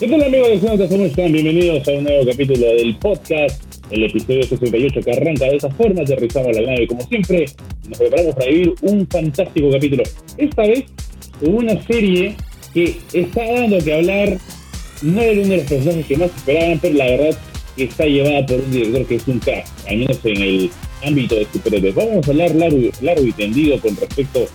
¿Qué tal amigos de Sonata? ¿Cómo están? Bienvenidos a un nuevo capítulo del podcast, el episodio 68 que arranca de esa forma, aterrizamos la nave como siempre nos preparamos para vivir un fantástico capítulo. Esta vez una serie que está dando que hablar, no era uno de los personajes que más esperaban, pero la verdad que está llevada por un director que es un crack, al menos en el ámbito de superhéroes. Vamos a hablar largo, largo y tendido con respecto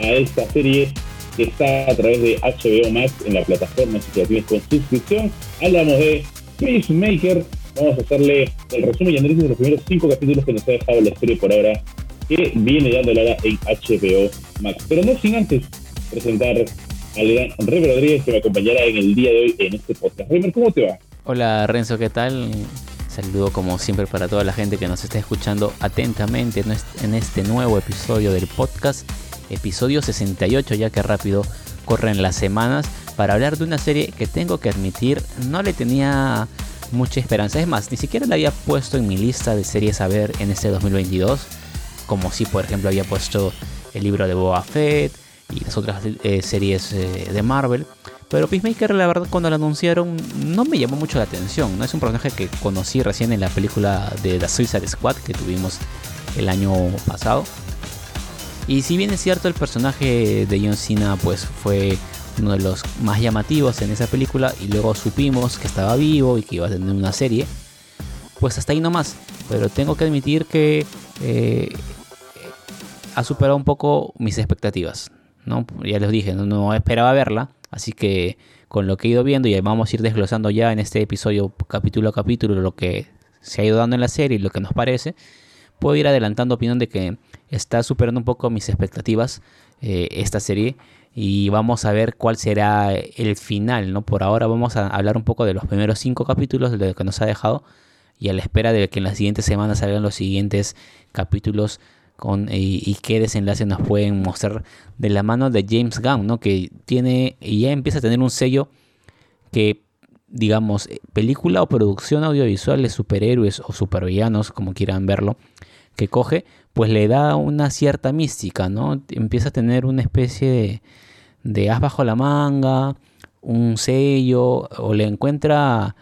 a esta serie que está a través de HBO Max en la plataforma si tienes con suscripción. Hablamos de Peacemaker. Vamos a hacerle el resumen y análisis de los primeros cinco capítulos que nos ha dejado la serie por ahora, que viene dando la en HBO Max. Pero no sin antes presentar al gran Remer Rodríguez que me acompañará en el día de hoy en este podcast. Remer, ¿cómo te va? Hola Renzo, ¿qué tal? Saludo como siempre para toda la gente que nos está escuchando atentamente en este nuevo episodio del podcast episodio 68, ya que rápido corren las semanas, para hablar de una serie que tengo que admitir no le tenía mucha esperanza. Es más, ni siquiera la había puesto en mi lista de series a ver en este 2022, como si por ejemplo había puesto el libro de Boba Fett y las otras eh, series eh, de Marvel. Pero Peacemaker, la verdad, cuando la anunciaron, no me llamó mucho la atención. No es un personaje que conocí recién en la película de The Suicide Squad que tuvimos el año pasado. Y si bien es cierto el personaje de John Cena pues fue uno de los más llamativos en esa película y luego supimos que estaba vivo y que iba a tener una serie, pues hasta ahí nomás. Pero tengo que admitir que eh, ha superado un poco mis expectativas. ¿no? Ya les dije, no, esperaba verla, así que con lo que he ido viendo y vamos a ir desglosando ya en este episodio capítulo a capítulo lo que se ha ido dando en la serie y lo que nos parece, puedo ir adelantando opinión de que está superando un poco mis expectativas eh, esta serie y vamos a ver cuál será el final, ¿no? Por ahora vamos a hablar un poco de los primeros cinco capítulos de lo que nos ha dejado y a la espera de que en las siguientes semanas salgan los siguientes capítulos con, y, qué desenlace nos pueden mostrar de la mano de James Gunn, ¿no? Que tiene y ya empieza a tener un sello que digamos, película o producción audiovisual de superhéroes o supervillanos, como quieran verlo, que coge, pues le da una cierta mística, ¿no? Empieza a tener una especie de, de as bajo la manga, un sello, o le encuentra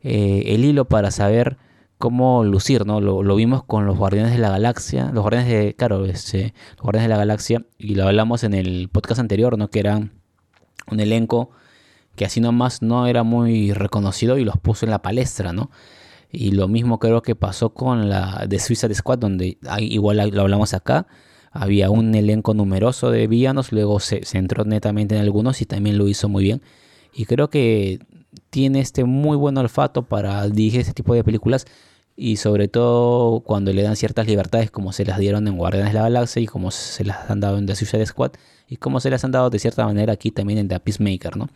eh, el hilo para saber cómo lucir, ¿no? Lo, vimos con los Guardianes de la Galaxia, los Guardianes de, claro, este, los Guardianes de la Galaxia, y lo hablamos en el podcast anterior, ¿no? Que era un elenco que así nomás no era muy reconocido y los puso en la palestra, ¿no? Y lo mismo creo que pasó con la de Suicide Squad, donde igual lo hablamos acá. Había un elenco numeroso de villanos, luego se centró netamente en algunos y también lo hizo muy bien. Y creo que tiene este muy buen olfato para dirigir este tipo de películas y sobre todo cuando le dan ciertas libertades como se las dieron en Guardianes de la Galaxia y como se las han dado en The Suicide Squad y como se las han dado de cierta manera aquí también en The Peacemaker, ¿no?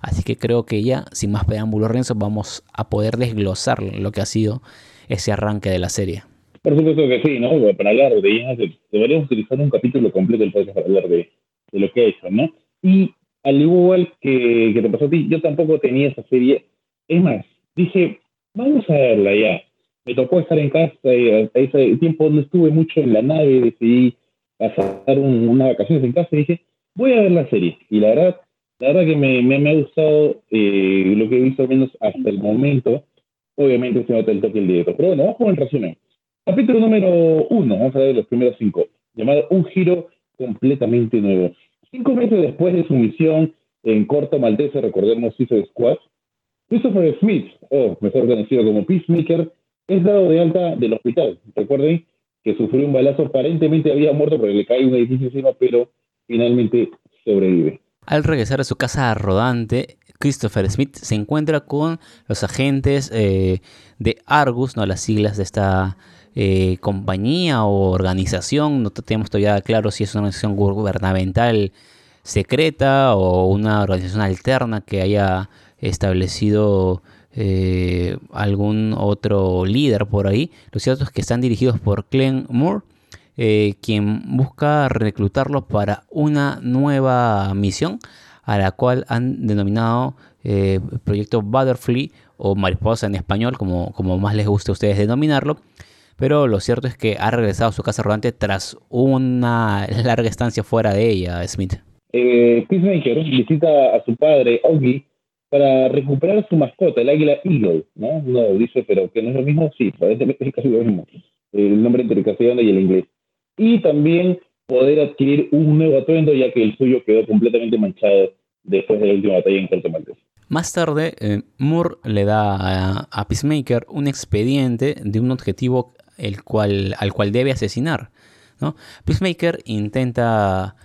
Así que creo que ya, sin más preámbulos, Renzo, vamos a poder desglosar lo que ha sido ese arranque de la serie. Por supuesto que sí, ¿no? Para hablar de ella, deberíamos utilizar un capítulo completo del podcast para hablar de, lo que ha hecho, ¿no? Y al igual que, te pasó a ti, yo tampoco tenía esa serie. Es más, dije, vamos a verla ya. Me tocó estar en casa y a ese tiempo no estuve mucho en la nave, decidí pasar unas vacaciones en casa y dije, voy a ver la serie. Y la verdad, la verdad que me, ha gustado eh, lo que he visto al menos hasta el momento. Obviamente se nota el toque el directo. Pero bueno, vamos con el resumen. Capítulo número uno, vamos a ver los primeros cinco, llamado Un giro completamente nuevo. Cinco meses después de su misión en Corto Maltese, recordemos hizo Squad, Christopher Smith, o mejor conocido como Peacemaker, es dado de alta del hospital. Recuerden que sufrió un balazo, aparentemente había muerto porque le cae un edificio encima, pero finalmente sobrevive. Al regresar a su casa rodante, Christopher Smith se encuentra con los agentes eh, de Argus, no las siglas de esta eh, compañía o organización. No tenemos todavía claro si es una organización gubernamental secreta o una organización alterna que haya establecido eh, algún otro líder por ahí. Lo cierto es que están dirigidos por Glenn Moore eh, quien busca reclutarlo para una nueva misión a la cual han denominado eh, proyecto Butterfly o mariposa en español, como, como más les guste a ustedes denominarlo. Pero lo cierto es que ha regresado a su casa rodante tras una larga estancia fuera de ella, Smith. Eh, Peacemaker visita a su padre, Augie, para recuperar su mascota, el águila Eagle, ¿no? Dice, pero que no es lo mismo, sí, aparentemente es casi lo mismo, el nombre entre el castellano y el inglés. Y también poder adquirir un nuevo atuendo, ya que el suyo quedó completamente manchado después de la última batalla en Puerto Maltés. Más tarde, eh, Moore le da a, Peacemaker un expediente de un objetivo el cual, al cual debe asesinar. ¿no? Peacemaker intenta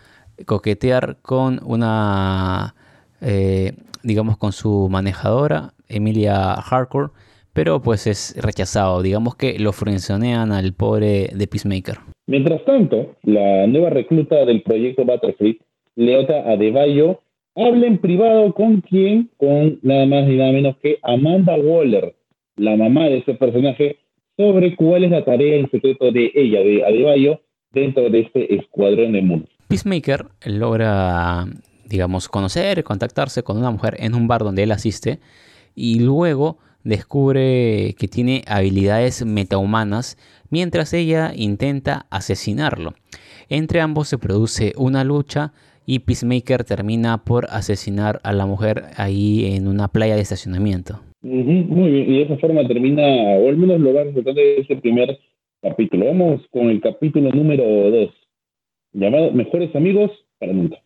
coquetear con una, eh, digamos, con su manejadora, Emilia Hardcore, pero pues es rechazado. Digamos que lo frenzonean al pobre de Peacemaker. Mientras tanto, la nueva recluta del proyecto Butterfly, Leota Adebayo, habla en privado con quién, con nada más ni nada menos que Amanda Waller, la mamá de ese personaje, sobre cuál es la tarea en secreto de ella, de Adebayo, dentro de este escuadrón de mundo. Peacemaker logra, digamos, conocer, contactarse con una mujer en un bar donde él asiste y luego descubre que tiene habilidades metahumanas mientras ella intenta asesinarlo. Entre ambos se produce una lucha y Peacemaker termina por asesinar a la mujer ahí en una playa de estacionamiento. muy bien, y de esa forma termina, o al menos lo va a de ese primer capítulo. Vamos con el capítulo número 2, llamado Mejores Amigos para Nunca.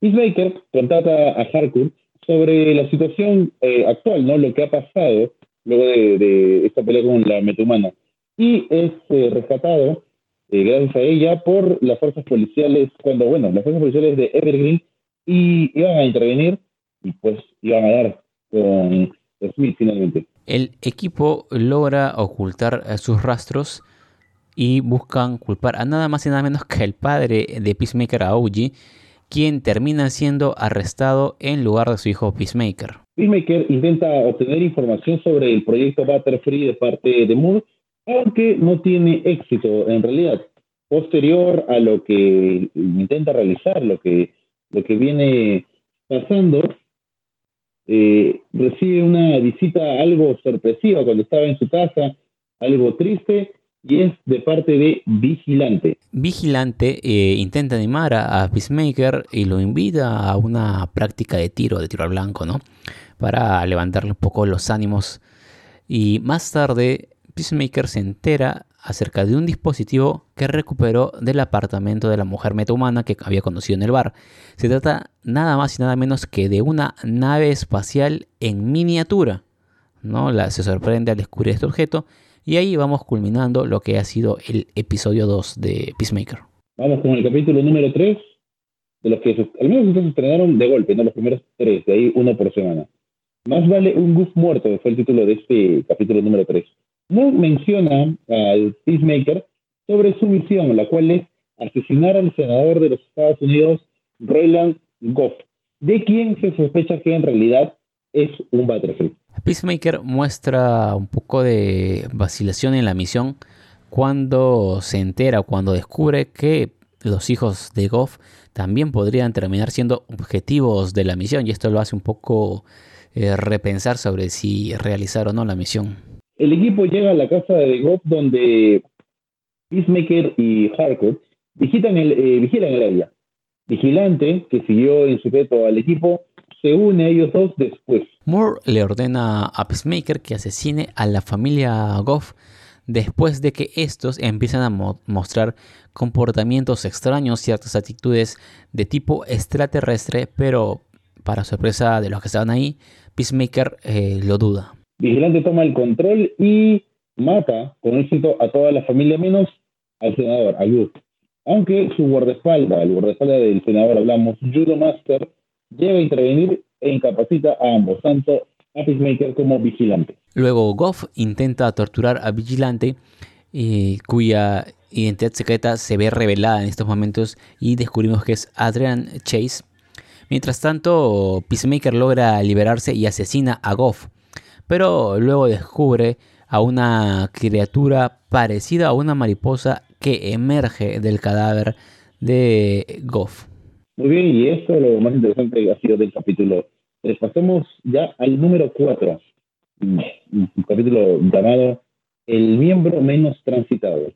Peacemaker contrata a Harcourt sobre la situación eh, actual, ¿no? Lo que ha pasado luego de, esta pelea con la metahumana. Y es eh, rescatado eh, gracias a ella por las fuerzas policiales, cuando, bueno, las fuerzas policiales de Evergreen y iban a intervenir y pues iban a dar con Smith finalmente. El equipo logra ocultar sus rastros y buscan culpar a nada más y nada menos que el padre de Peacemaker, Aoji, quien termina siendo arrestado en lugar de su hijo Peacemaker. Peacemaker intenta obtener información sobre el proyecto Butterfree de parte de Moore, aunque no tiene éxito en realidad. Posterior a lo que intenta realizar, lo que, lo que viene pasando, eh, recibe una visita algo sorpresiva cuando estaba en su casa, algo triste, y es de parte de Vigilante. Vigilante eh, intenta animar a, Peacemaker y lo invita a una práctica de tiro, de tiro al blanco, ¿no? Para levantarle un poco los ánimos. Y más tarde, Peacemaker se entera acerca de un dispositivo que recuperó del apartamento de la mujer metahumana que había conocido en el bar. Se trata nada más y nada menos que de una nave espacial en miniatura. ¿no? La, se sorprende al descubrir este objeto y ahí vamos culminando lo que ha sido el episodio 2 de Peacemaker. Vamos con el capítulo número 3, de los que al menos se estrenaron de golpe, no los primeros tres, de ahí uno por semana. Más vale un goof muerto, fue el título de este capítulo número 3. No menciona al Peacemaker sobre su misión, la cual es asesinar al senador de los Estados Unidos, Roland Goff, de quien se sospecha que en realidad es un Battlefield. Peacemaker muestra un poco de vacilación en la misión cuando se entera, cuando descubre que los hijos de Goff también podrían terminar siendo objetivos de la misión y esto lo hace un poco eh, repensar sobre si realizar o no la misión. El equipo llega a la casa de Goff donde Peacemaker y Harcourt vigilan el, eh, área. Vigilante, que siguió en secreto al equipo, se une a ellos dos después. Moore le ordena a Peacemaker que asesine a la familia Goff después de que estos empiezan a mostrar comportamientos extraños, ciertas actitudes de tipo extraterrestre, pero para sorpresa de los que estaban ahí, Peacemaker eh, lo duda. Vigilante toma el control y mata con éxito a toda la familia menos al senador, a Aunque su guardaespaldas, el guardaespaldas del senador hablamos, Judo Master, a intervenir e incapacita a ambos, tanto a Peacemaker como Vigilante. Luego Goff intenta torturar a Vigilante, eh, cuya identidad secreta se ve revelada en estos momentos y descubrimos que es Adrian Chase. Mientras tanto, Peacemaker logra liberarse y asesina a Goff, pero luego descubre a una criatura parecida a una mariposa que emerge del cadáver de Goff. Muy bien, y esto lo más interesante ha sido del capítulo 3. Pasemos ya al número 4, un capítulo llamado El miembro menos transitado.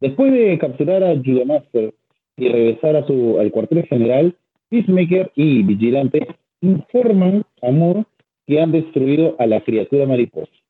Después de capturar a Judomaster y regresar a su, al cuartel general, Peacemaker y Vigilante informan Amor que han destruido a la criatura mariposa.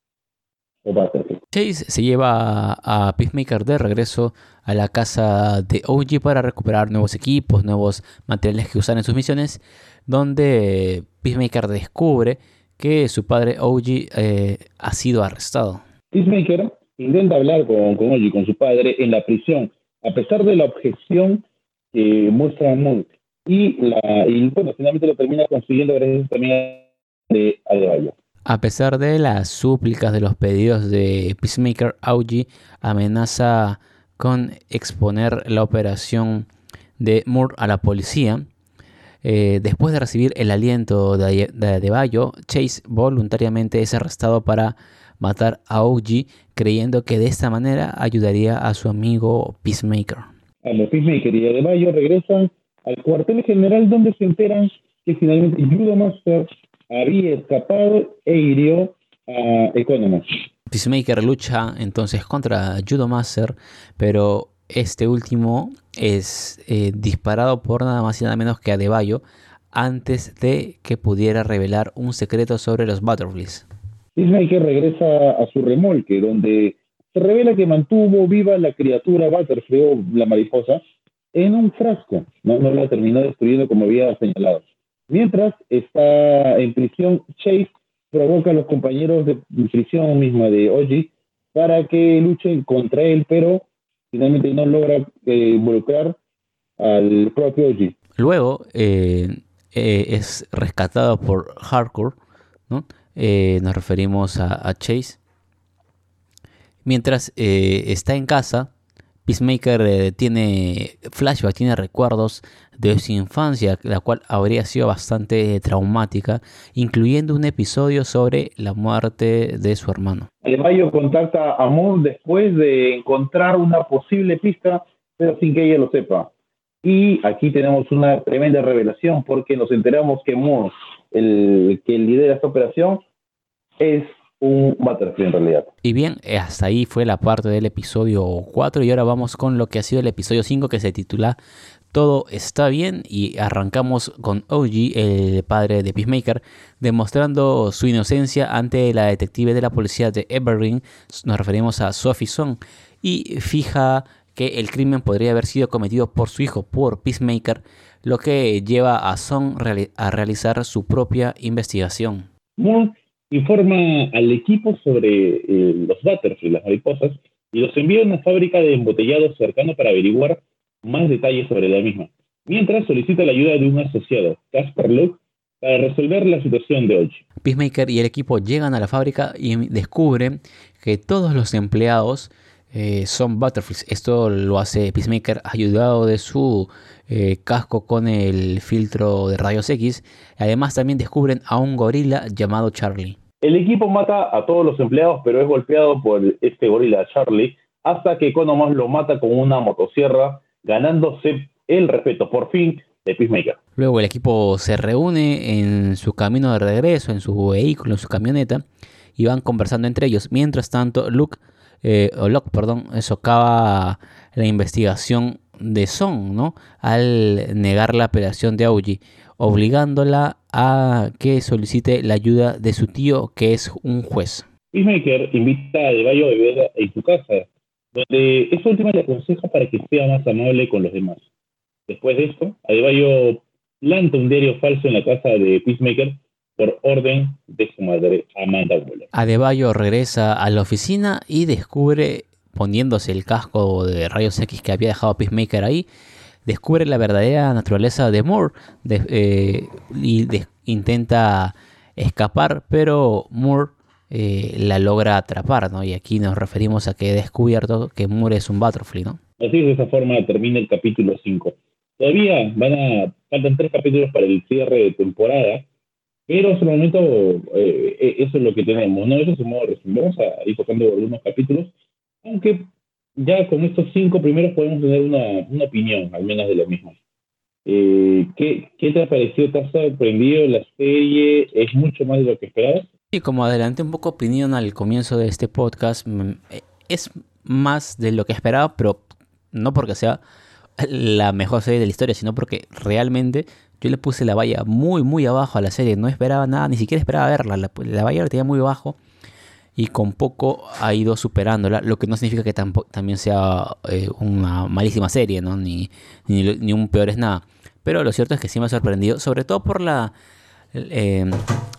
Chase se lleva a Peacemaker de regreso a la casa de OG para recuperar nuevos equipos, nuevos materiales que usar en sus misiones, donde Peacemaker descubre que su padre OG eh, ha sido arrestado. Peacemaker intenta hablar con, con OG, con su padre, en la prisión, a pesar de la objeción que muestra Moon. Y, la, y bueno, finalmente lo termina consiguiendo gracias también de Adebayo. A pesar de las súplicas de los pedidos de Peacemaker, Augie amenaza con exponer la operación de Moore a la policía. Eh, después de recibir el aliento de, de, Chase voluntariamente es arrestado para matar a Augie, creyendo que de esta manera ayudaría a su amigo Peacemaker. A Peacemaker y Adebayo regresan al cuartel general donde se enteran que finalmente Judo Master había escapado e hirió a Economos. Peacemaker lucha entonces contra Judo Master, pero este último es eh, disparado por nada más y nada menos que Adebayo antes de que pudiera revelar un secreto sobre los Butterflies. Peacemaker regresa a su remolque, donde se revela que mantuvo viva la criatura Butterfly o la mariposa en un frasco. No, no la terminó destruyendo como había señalado. Mientras está en prisión, Chase provoca a los compañeros de prisión misma de Oji para que luchen contra él, pero finalmente no logra eh, involucrar al propio Oji. Luego eh, eh, es rescatado por Hardcore, ¿no? nos referimos a Chase. Mientras está en casa, Peacemaker eh, tiene flashback, tiene recuerdos de su infancia, la cual habría sido bastante traumática, incluyendo un episodio sobre la muerte de su hermano. Mayo contacta a Moon después de encontrar una posible pista, pero sin que ella lo sepa. Y aquí tenemos una tremenda revelación porque nos enteramos que Moon, el que lidera esta operación, es un Butterfly en realidad. Y bien, hasta ahí fue la parte del episodio 4 y ahora vamos con lo que ha sido el episodio 5 que se titula Todo está bien y arrancamos con OG, el padre de Peacemaker, demostrando su inocencia ante la detective de la policía de Evergreen, nos referimos a Sophie Song, y fija que el crimen podría haber sido cometido por su hijo, por Peacemaker, lo que lleva a Song a realizar su propia investigación informa al equipo sobre eh, los y las mariposas, y los envía a una fábrica de embotellados cercano para averiguar más detalles sobre la misma. Mientras solicita la ayuda de un asociado, Casper Luke, para resolver la situación de hoy. Peacemaker y el equipo llegan a la fábrica y descubren que todos los empleados eh, son Butterflies. Esto lo hace Peacemaker ayudado de su eh, casco con el filtro de rayos X. Además también descubren a un gorila llamado Charlie. El equipo mata a todos los empleados, pero es golpeado por este gorila Charlie, hasta que Economos lo mata con una motosierra, ganándose el respeto, por fin, de Peacemaker. Luego el equipo se reúne en su camino de regreso, en su vehículo, en su camioneta, y van conversando entre ellos. Mientras tanto, Luke, eh, o Locke, perdón, socava la investigación de Son, ¿no? Al negar la operación de Augie obligándola a que solicite la ayuda de su tío, que es un juez. Peacemaker invita a Adebayo a beber en su casa, donde esa última le aconseja para que sea más amable con los demás. Después de esto, Adebayo planta un diario falso en la casa de Peacemaker por orden de su madre, Amanda Waller. Adebayo regresa a la oficina y descubre, poniéndose el casco de rayos X que había dejado Peacemaker ahí, descubre la verdadera naturaleza de Moore eh, y intenta escapar, pero Moore eh, la logra atrapar, ¿no? Y aquí nos referimos a que he descubierto que Moore es un Butterfly, ¿no? Así es, de esa forma termina el capítulo 5. Todavía van a, faltan tres capítulos para el cierre de temporada, pero hasta el momento eh, eso es lo que tenemos, ¿no? Eso es un modo resumen. Vamos a ir tocando algunos capítulos, aunque ya con estos cinco primeros podemos tener una, opinión, al menos de lo mismo. Eh, ¿qué, te ha parecido? ¿Te has sorprendido? ¿La serie es mucho más de lo que esperabas? Sí, como adelanté un poco opinión al comienzo de este podcast, mm, es más de lo que esperaba, pero no porque sea la mejor serie de la historia, sino porque realmente yo le puse la valla muy, muy abajo a la serie. No esperaba nada, ni siquiera esperaba verla. La, la valla la tenía muy abajo y con poco ha ido superándola, lo que no significa que también sea eh, una malísima serie, ¿no? Ni, ni, un peor es nada. Pero lo cierto es que sí me ha sorprendido, sobre todo por la, eh,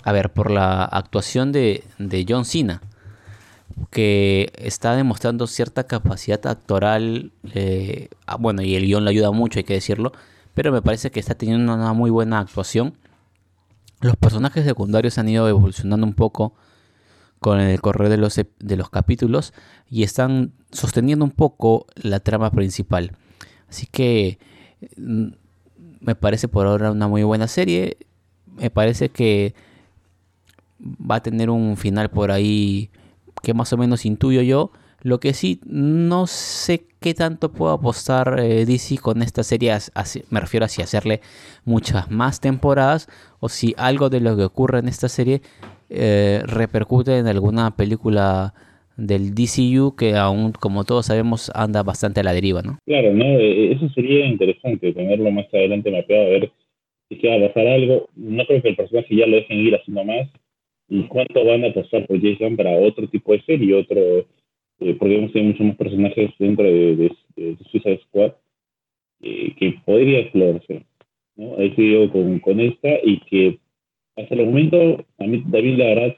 a ver, por la actuación de, de John Cena, que está demostrando cierta capacidad actoral, eh, ah, bueno, y el guion le ayuda mucho, hay que decirlo, pero me parece que está teniendo una muy buena actuación. Los personajes secundarios han ido evolucionando un poco con el correr de los, de los capítulos y están sosteniendo un poco la trama principal. Así que mm, me parece por ahora una muy buena serie. Me parece que va a tener un final por ahí que más o menos intuyo yo. Lo que sí, no sé qué tanto puedo apostar eh, DC con esta serie. me refiero a si hacerle muchas más temporadas o si algo de lo que ocurre en esta serie eh, repercute en alguna película del DCU que aún, como todos sabemos, anda bastante a la deriva, ¿no? Claro, ¿no? Eh, eso sería interesante, tenerlo más adelante mapeado, a ver si se va a pasar algo. No creo que el personaje ya lo dejen ir haciendo más. ¿Y cuánto van a pasar por Jason para otro tipo de serie? Otro, eh, porque hemos tenido muchos más personajes dentro de, de, Suicide Squad que podría explorarse. ¿no? Ahí sigo con, con esta y que hasta el momento, a mí David, la verdad,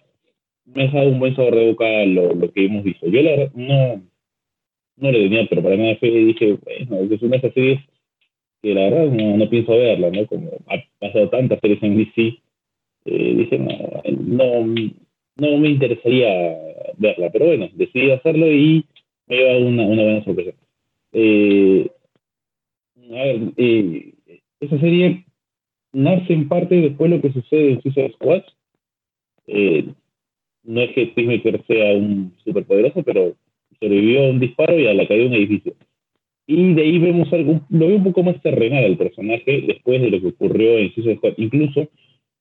me ha dejado un buen sabor de boca lo, lo que hemos visto. Yo, la verdad, no, no le tenía, pero para nada fe dije, bueno, es una de esas series que la verdad no, no pienso verla, ¿no? Como ha pasado tantas series en DC, eh, dije, no, no, no me interesaría verla, pero bueno, decidí hacerlo y me lleva una, una buena sorpresa. Eh, a ver, eh, esa serie nace en parte después lo que sucede en Suicide Squad. Eh, no es que Peacemaker sea un superpoderoso, pero sobrevivió a un disparo y a la caída de un edificio. Y de ahí vemos algo, lo veo un poco más terrenal al personaje después de lo que ocurrió en Suicide Squad. Incluso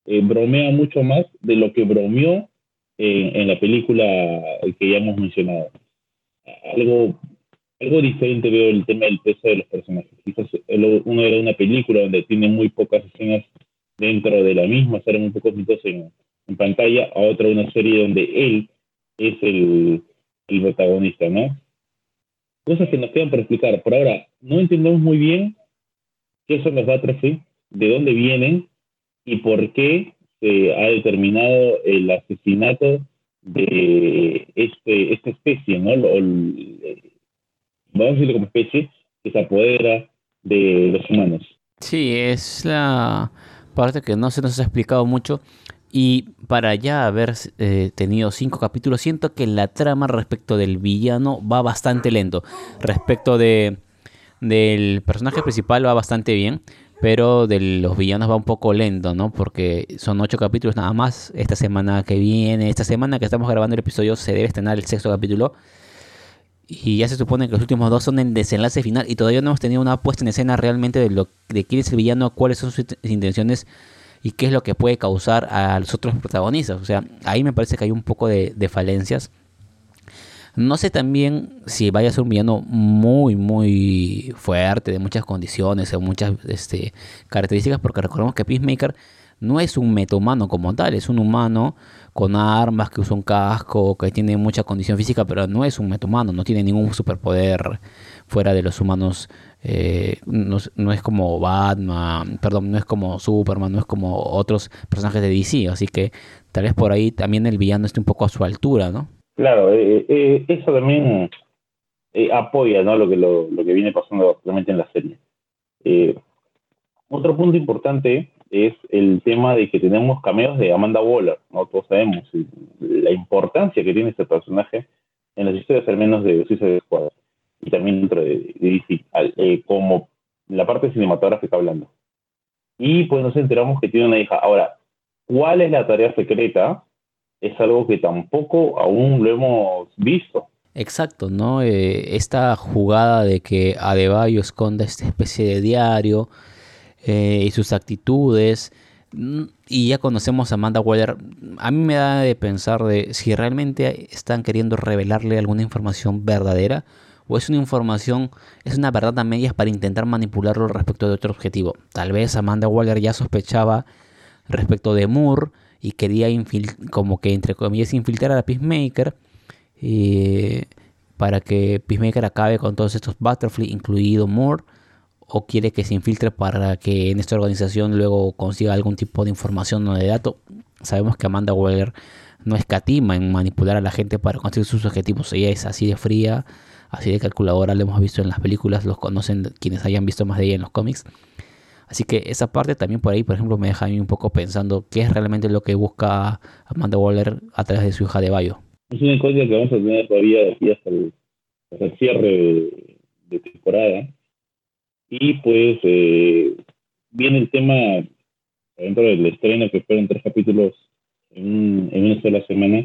eh, bromea mucho más de lo que bromeó en la película que ya hemos mencionado. Algo algo diferente veo el tema del peso de los personajes. Quizás uno era una película donde tiene muy pocas escenas dentro de la misma, salen muy pocos minutos en, pantalla, a otra una serie donde él es el, protagonista, ¿no? Cosas que nos quedan por explicar. Por ahora, no entendemos muy bien qué son los Battlefield, de dónde vienen y por qué se ha determinado el asesinato de este, esta especie, ¿no? Vamos a decirlo como especie, que se apodera de los humanos. Sí, es la parte que no se nos ha explicado mucho. Y para ya haber eh, tenido cinco capítulos, siento que la trama respecto del villano va bastante lento. Respecto de, del personaje principal va bastante bien, pero de los villanos va un poco lento, ¿no? Porque son ocho capítulos nada más. Esta semana que viene, esta semana que estamos grabando el episodio, se debe estrenar el sexto capítulo. Y ya se supone que los últimos dos son el desenlace final y todavía no hemos tenido una puesta en escena realmente de, lo, de quién es el villano, cuáles son sus intenciones y qué es lo que puede causar a los otros protagonistas. O sea, ahí me parece que hay un poco de, falencias. No sé también si vaya a ser un villano muy, muy fuerte, de muchas condiciones o muchas este, características, porque recordemos que Peacemaker no es un metahumano como tal, es un humano con armas, que usa un casco, que tiene mucha condición física, pero no es un metahumano, no tiene ningún superpoder fuera de los humanos. Eh, no, es como Batman, perdón, no es como Superman, no es como otros personajes de DC, así que tal vez por ahí también el villano esté un poco a su altura, ¿no? Claro, eh, eh, eso también apoya ¿no? lo, que, lo, que viene pasando realmente en la serie. otro punto importante es el tema de que tenemos cameos de Amanda Waller, ¿no? Todos sabemos la importancia que tiene este personaje en las historias al menos de Suicide Squad y también dentro de, DC, eh, como la parte cinematográfica hablando. Y pues nos enteramos que tiene una hija. Ahora, ¿cuál es la tarea secreta? Es algo que tampoco aún lo hemos visto. Exacto, ¿no? Eh, esta jugada de que Adebayo esconda esta especie de diario, eh, y sus actitudes. Y ya conocemos a Amanda Waller. A mí me da de pensar de si realmente están queriendo revelarle alguna información verdadera o es una información, es una verdad a medias para intentar manipularlo respecto de otro objetivo. Tal vez Amanda Waller ya sospechaba respecto de Moore y quería como que entre comillas infiltrar a Peacemaker eh, para que Peacemaker acabe con todos estos Butterfly, incluido Moore, o quiere que se infiltre para que en esta organización luego consiga algún tipo de información o de dato. Sabemos que Amanda Waller no escatima en manipular a la gente para conseguir sus objetivos. Ella es así de fría, así de calculadora, lo hemos visto en las películas, los conocen quienes hayan visto más de ella en los cómics. Así que esa parte también por ahí, por ejemplo, me deja a mí un poco pensando qué es realmente lo que busca Amanda Waller a través de su hija de Bayo. Es una cosa que vamos a tener todavía aquí hasta el, cierre de, temporada. Y pues eh, viene el tema dentro del estreno que fueron tres capítulos en, una sola semana,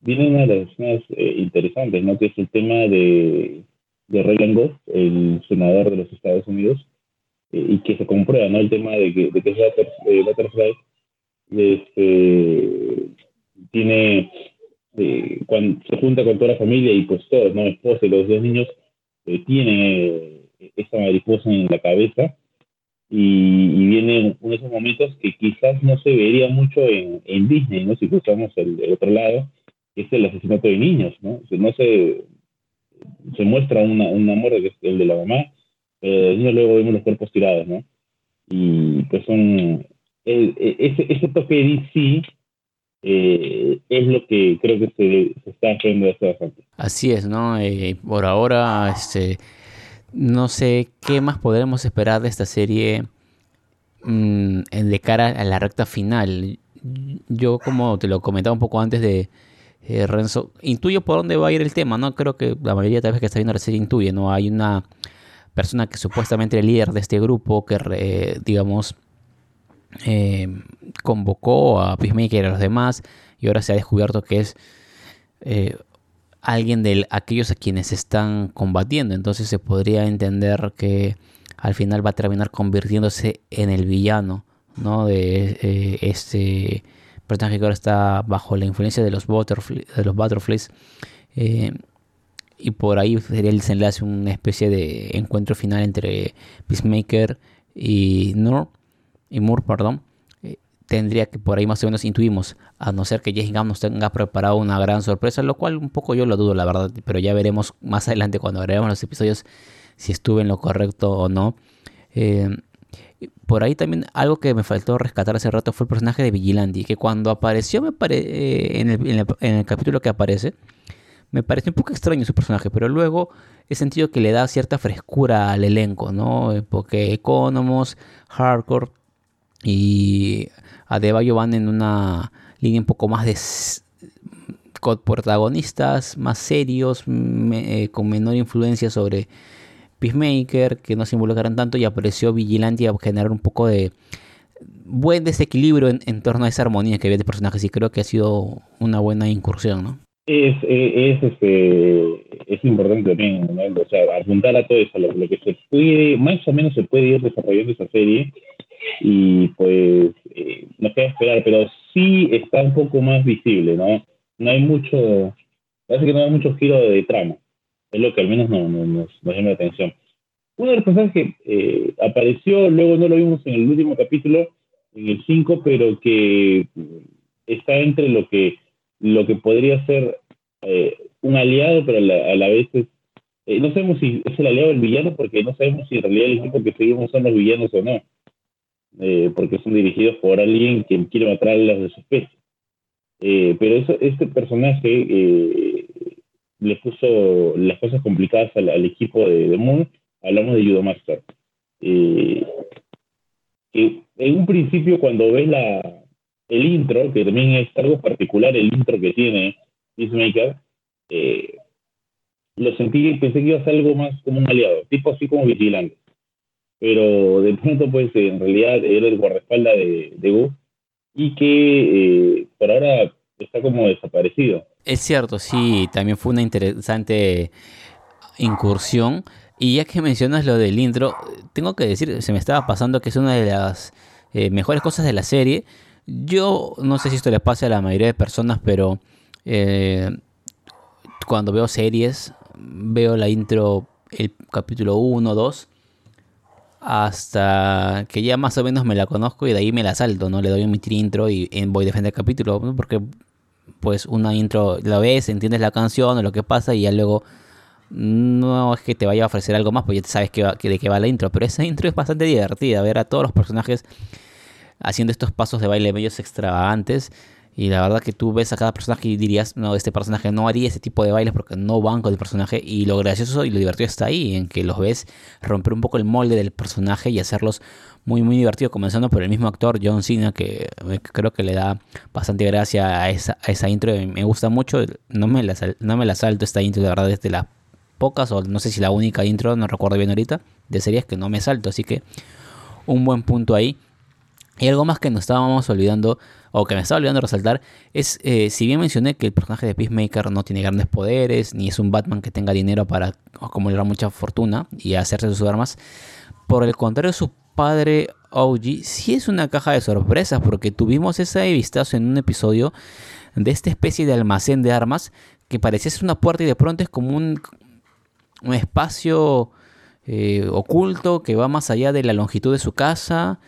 viene una de las escenas eh, interesantes, ¿no? Que es el tema de, de Raylan Goff, el senador de los Estados Unidos, eh, y que se comprueba, ¿no? El tema de que, de que eh, Butterfly este, tiene, cuando se junta con toda la familia y pues todos, ¿no? Esposa y los dos niños tienen esta mariposa en la cabeza y, y viene uno de esos momentos que quizás no se vería mucho en, en Disney, ¿no? Si cruzamos el, otro lado, es el asesinato de niños, ¿no? no se, se muestra una, un amor que es el de la mamá, pero luego vemos los cuerpos tirados, ¿no? Y pues son... ese, ese toque de DC eh, es lo que creo que se, se está haciendo hace bastante. Así es, ¿no? Eh, por ahora, este no sé qué más podremos esperar de esta serie mm, de cara a la recta final. Yo, como te lo comentaba un poco antes de eh, Renzo, intuyo por dónde va a ir el tema, ¿no? Creo que la mayoría de las veces que está viendo la serie intuye, ¿no? Hay una persona que supuestamente es el líder de este grupo que, digamos, eh, convocó a Peacemaker y a los demás y ahora se ha descubierto que es eh, alguien de aquellos a quienes están combatiendo. Entonces se podría entender que al final va a terminar convirtiéndose en el villano, ¿no? De eh, este personaje que ahora está bajo la influencia de los, Butterflies. Eh, y por ahí sería el desenlace, una especie de encuentro final entre Peacemaker y y Moore, perdón tendría que por ahí más o menos intuimos, a no ser que Gunn nos tenga preparado una gran sorpresa, lo cual un poco yo lo dudo, la verdad, pero ya veremos más adelante cuando veremos los episodios si estuve en lo correcto o no. Eh, por ahí también algo que me faltó rescatar hace rato fue el personaje de Vigilante, que cuando apareció me eh, en, el, capítulo que aparece, me pareció un poco extraño su personaje, pero luego he sentido que le da cierta frescura al elenco, ¿no? Porque Economos, Hardcore y Adebayo van en una línea un poco más de protagonistas más serios, eh, con menor influencia sobre Peacemaker, que no se involucraron tanto y apareció Vigilante a generar un poco de buen desequilibrio en, torno a esa armonía que había de personajes y creo que ha sido una buena incursión, ¿no? Es, es, este, es importante también, o sea, apuntar a todo eso, lo, que se puede, más o menos se puede ir desarrollando esa serie y pues no queda esperar, pero sí está un poco más visible, ¿no? No hay mucho, parece que no hay mucho giro de trama, es lo que al menos no, nos, llama la atención. Uno de los personajes que eh, apareció, luego no lo vimos en el último capítulo, en el 5, pero que está entre lo que, lo que podría ser eh, un aliado, pero a la, vez es, no sabemos si es el aliado del villano, porque no sabemos si en realidad el equipo que seguimos son los villanos o no. Eh, porque son dirigidos por alguien que quiere matar a los de su especie. Eh, pero eso, este personaje eh, le puso las cosas complicadas al, equipo de, de, Moon. Hablamos de Judo Master. en un principio, cuando ves la, el intro, que también es algo particular el intro que tiene Peacemaker, lo sentí y pensé que iba a ser algo más como un aliado, tipo así como vigilante pero de pronto pues en realidad era el guardaespaldas de, de y que eh, por ahora está como desaparecido. Es cierto, sí, también fue una interesante incursión. Y ya que mencionas lo del intro, tengo que decir, se me estaba pasando que es una de las eh, mejores cosas de la serie. Yo no sé si esto le pasa a la mayoría de personas, pero eh, cuando veo series veo la intro, el capítulo 1, 2, hasta que ya más o menos me la conozco y de ahí me la salto, ¿no? Le doy un intro y voy a defender el capítulo, porque pues una intro la ves, entiendes la canción o lo que pasa y ya luego no es que te vaya a ofrecer algo más, pues ya sabes que de qué va la intro, pero esa intro es bastante divertida, ver a todos los personajes haciendo estos pasos de baile medios extravagantes y la verdad que tú ves a cada personaje y dirías, no, este personaje no haría ese tipo de bailes porque no van con el personaje. Y lo gracioso y lo divertido está ahí, en que los ves romper un poco el molde del personaje y hacerlos muy, muy divertidos. Comenzando por el mismo actor, John Cena, que creo que le da bastante gracia a esa, a esa intro. Me gusta mucho. No me, la, no me la salto esta intro, de verdad, desde las pocas, o no sé si la única intro, no recuerdo bien ahorita, de series que no me salto. Así que un buen punto ahí. Y algo más que nos estábamos olvidando, o que me estaba olvidando resaltar, es, eh, si bien mencioné que el personaje de Peacemaker no tiene grandes poderes, ni es un Batman que tenga dinero para acumular mucha fortuna y hacerse sus armas, por el contrario, su padre OG sí es una caja de sorpresas, porque tuvimos ese vistazo en un episodio de esta especie de almacén de armas que parecía ser una puerta y de pronto es como un, un espacio eh, oculto que va más allá de la longitud de su casa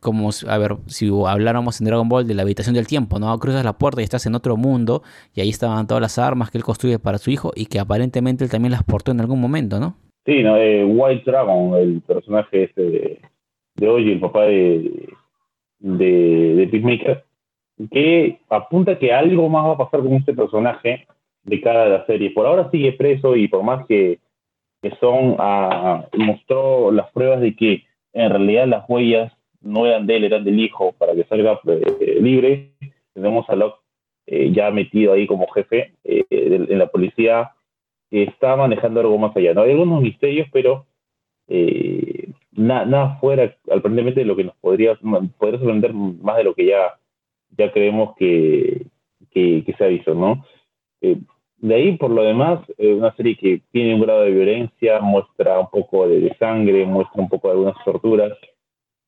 como, a ver, si habláramos en Dragon Ball de la habitación del tiempo, ¿no? Cruzas la puerta y estás en otro mundo y ahí estaban todas las armas que él construye para su hijo y que aparentemente él también las portó en algún momento, ¿no? Sí, no, eh, White Dragon, el personaje este de, de hoy, el papá de, de, de Peacemaker, que apunta que algo más va a pasar con este personaje de cada la serie. Por ahora sigue preso y por más que, que son, ah, mostró las pruebas de que en realidad las huellas no eran de él, eran del hijo, para que salga eh, libre. Tenemos a Locke eh, ya metido ahí como jefe eh, en la policía, que está manejando algo más allá. ¿no? Hay algunos misterios, pero nada fuera, aparentemente, de lo que nos podría, podría sorprender más de lo que ya, ya creemos que, que, se ha visto, ¿no? de ahí, por lo demás, una serie que tiene un grado de violencia, muestra un poco de sangre, muestra un poco de algunas torturas,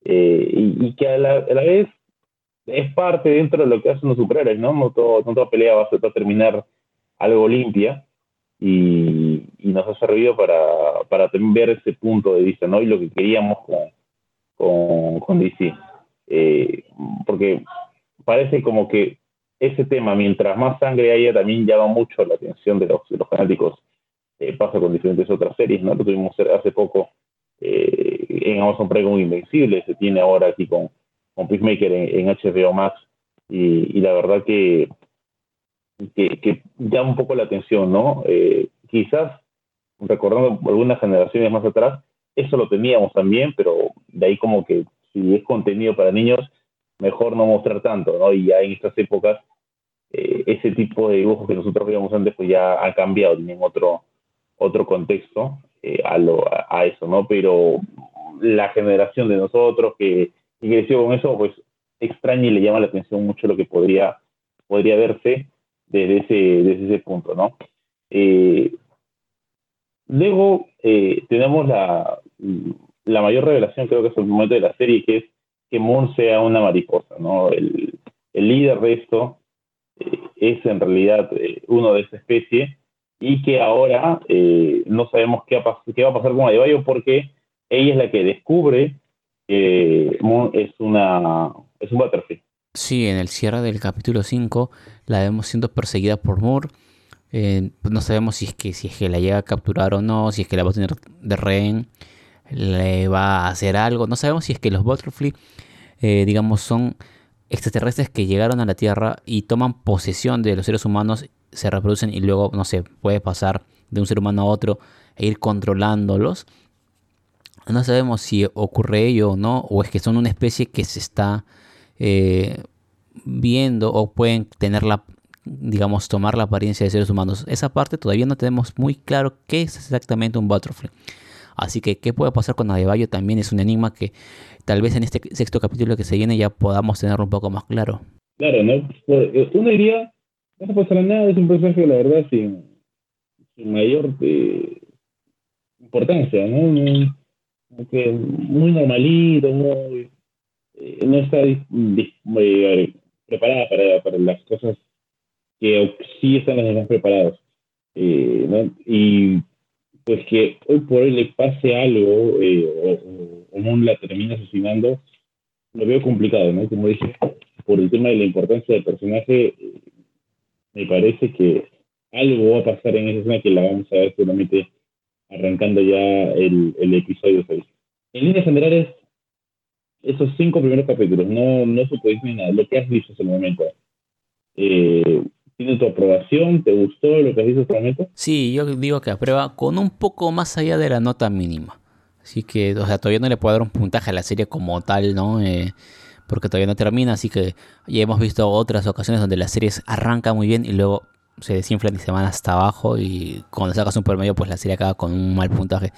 eh, y, que a la, vez es parte dentro de lo que hacen los superhéroes, ¿no? No, todo, toda pelea va a, terminar algo limpia y, nos ha servido para, para ver ese punto de vista, ¿no? Y lo que queríamos con, con, DC. Eh, porque parece como que ese tema, mientras más sangre haya, también llama mucho la atención de los, de fanáticos. Eh, pasa con diferentes otras series, ¿no? Lo tuvimos hace poco en Amazon Prime Invencible, se tiene ahora aquí con, con Peacemaker en, HBO Max, y, la verdad que, que, llama un poco la atención, ¿no? Eh, quizás, recordando algunas generaciones más atrás, eso lo teníamos también, pero de ahí como que si es contenido para niños, mejor no mostrar tanto, ¿no? Y ya en estas épocas, eh, ese tipo de dibujos que nosotros veíamos antes, pues ya ha cambiado, tienen otro, otro contexto eh, a, lo, a, eso, ¿no? Pero la generación de nosotros que, creció con eso, pues extraña y le llama la atención mucho lo que podría, podría verse desde ese, desde ese punto, ¿no? Eh, luego eh, tenemos la, la mayor revelación, creo que es el momento de la serie, que es que Moon sea una mariposa, ¿no? El, el líder de esto es en realidad uno de esa especie y que ahora eh, no sabemos qué qué va, a pasar con Adebayo porque ella es la que descubre que Moon es, una, es un Butterfly. Sí, en el cierre del capítulo 5 la vemos siendo perseguida por Moore. Eh, no sabemos si es, que, si es que la llega a capturar o no, si es que la va a tener de rehén, le va a hacer algo. No sabemos si es que los Butterfly, eh, digamos, son extraterrestres que llegaron a la Tierra y toman posesión de los seres humanos se reproducen y luego, no sé, puede pasar de un ser humano a otro e ir controlándolos. No sabemos si ocurre ello o no, o es que son una especie que se está eh, viendo o pueden tener la, digamos, tomar la apariencia de seres humanos. Esa parte todavía no tenemos muy claro qué es exactamente un butterfly. Así que qué puede pasar con Adebayo también es un enigma que tal vez en este sexto capítulo que se viene ya podamos tenerlo un poco más claro. Claro, ¿no? Pues, uno diría no pasa nada, es un personaje, la verdad, sin, mayor eh, importancia, ¿no? Muy, muy normalito, muy, eh, no está eh, preparada para, para, las cosas que sí están las demás preparados. Eh, y pues que hoy por hoy le pase algo o, o, no la termina asesinando, lo veo complicado, ¿no? Como dije, por el tema de la importancia del personaje, me parece que algo va a pasar en esa escena que la vamos a ver seguramente arrancando ya el, el episodio 6. En líneas generales, esos cinco primeros capítulos, no, no ni nada, lo que has visto hasta el momento. Eh, ¿Tiene tu aprobación? ¿Te gustó lo que has visto hasta el momento? Sí, yo digo que aprueba con un poco más allá de la nota mínima. Así que, o sea, todavía no le puedo dar un puntaje a la serie como tal, ¿no? Eh, porque todavía no termina, así que ya hemos visto otras ocasiones donde las series arrancan muy bien y luego se desinflan y se van hasta abajo y cuando sacas un promedio pues la serie acaba con un mal puntaje.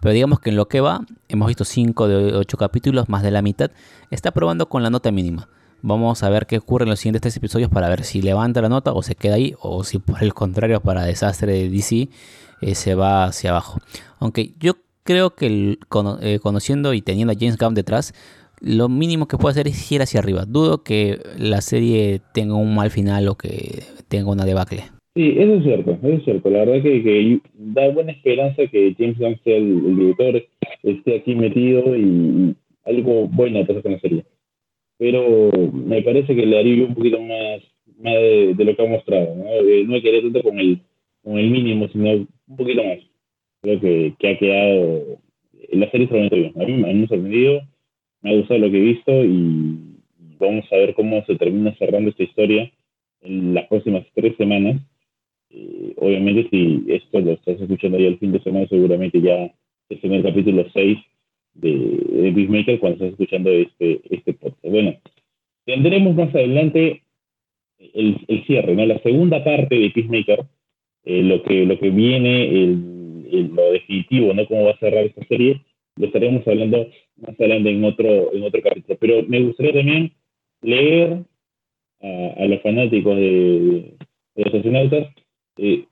Pero digamos que en lo que va, hemos visto 5 de 8 capítulos, más de la mitad, está probando con la nota mínima. Vamos a ver qué ocurre en los siguientes tres episodios para ver si levanta la nota o se queda ahí, o si por el contrario, para desastre de DC, eh, se va hacia abajo. Aunque yo creo que eh, conociendo y teniendo a James Gunn detrás, lo mínimo que puede hacer es ir hacia arriba. Dudo que la serie tenga un mal final o que tenga una debacle. Sí, eso es cierto, eso es cierto. La verdad que, da buena esperanza que James Gunn sea el, director, esté aquí metido y algo bueno pasa con la serie. Pero me parece que le haría un poquito más, más de, lo que ha mostrado. No, eh, no querer tanto con el, con el mínimo, sino un poquito más. Creo que, que ha quedado... La serie bien. A mí, me ha sorprendido, me ha gustado lo que he visto y vamos a ver cómo se termina cerrando esta historia en las próximas tres semanas eh, obviamente, si esto lo estás escuchando ya el fin de semana, seguramente ya es en el capítulo 6 de, de Peacemaker cuando estás escuchando este, este podcast. Bueno, tendremos más adelante el, el cierre, ¿no? La segunda parte de Peacemaker, eh, lo, que, lo que viene, el, lo definitivo, ¿no? Cómo va a cerrar esta serie, lo estaremos hablando más adelante en otro, en otro capítulo. Pero me gustaría también leer a, a los fanáticos de, de los astronautas eh,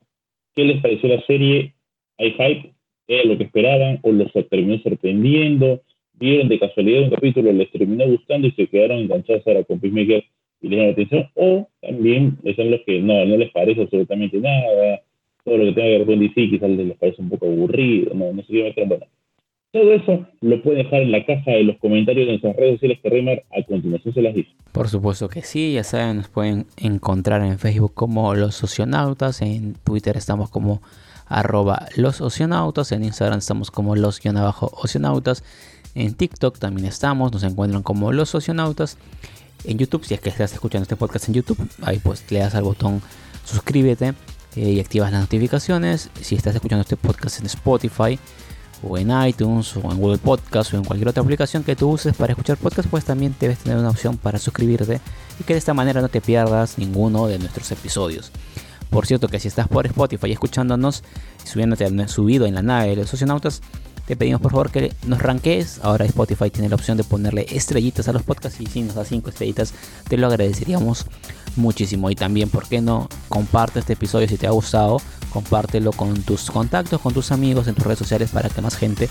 ¿Qué les pareció la serie? ¿Hay hype? ¿Era lo que esperaban? ¿O los terminó sorprendiendo? ¿Vieron de casualidad un capítulo, les terminó gustando y se quedaron enganchados ahora con Peacemaker y les dio la atención? ¿O también son los que no, no les parece absolutamente nada? Todo lo que tenga que ver con DC quizás les parece un poco aburrido, no, no sé qué me bueno. Todo eso lo pueden dejar en la caja de los comentarios de nuestras redes sociales que Remar a continuación se las dice. Por supuesto que sí, ya saben, nos pueden encontrar en Facebook como Los Oceanautas, en Twitter estamos como arroba los oceanautas, en Instagram estamos como los oceanautas, en TikTok también estamos, nos encuentran como los oceanautas, en YouTube, si es que estás escuchando este podcast en YouTube, ahí pues le das al botón suscríbete eh, y activas las notificaciones, si estás escuchando este podcast en Spotify, o en iTunes o en Google Podcast o en cualquier otra aplicación que tú uses para escuchar podcast, pues también debes tener una opción para suscribirte y que de esta manera no te pierdas ninguno de nuestros episodios. Por cierto que si estás por Spotify escuchándonos, subiéndote subido en la nave de los socionautas, te pedimos por favor que nos ranques. Ahora Spotify tiene la opción de ponerle estrellitas a los podcasts y si nos da 5 estrellitas, te lo agradeceríamos muchísimo. Y también, ¿por qué no? Comparte este episodio si te ha gustado. Compártelo con tus contactos, con tus amigos en tus redes sociales para que más gente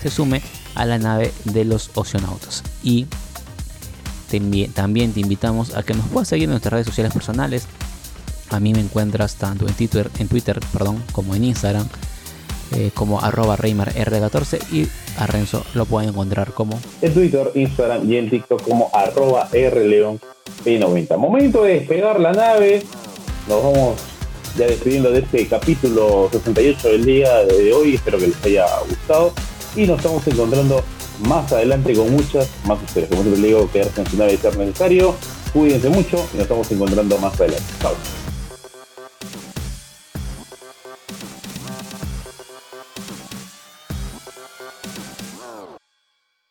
se sume a la nave de los oceanautas. Y también te invitamos a que nos puedas seguir en nuestras redes sociales personales. A mí me encuentras tanto en Twitter, en Twitter perdón, como en Instagram eh, como arroba R14 y a Renzo lo pueden encontrar como en Twitter, Instagram y en TikTok como arroba Rleón P90. Momento de despegar la nave. Nos vamos ya despidiendo de este capítulo 68 del día de hoy. Espero que les haya gustado. Y nos estamos encontrando más adelante con muchas más historias. Como siempre les digo, quedarse en nave de ser necesario. Cuídense mucho y nos estamos encontrando más adelante. Chao.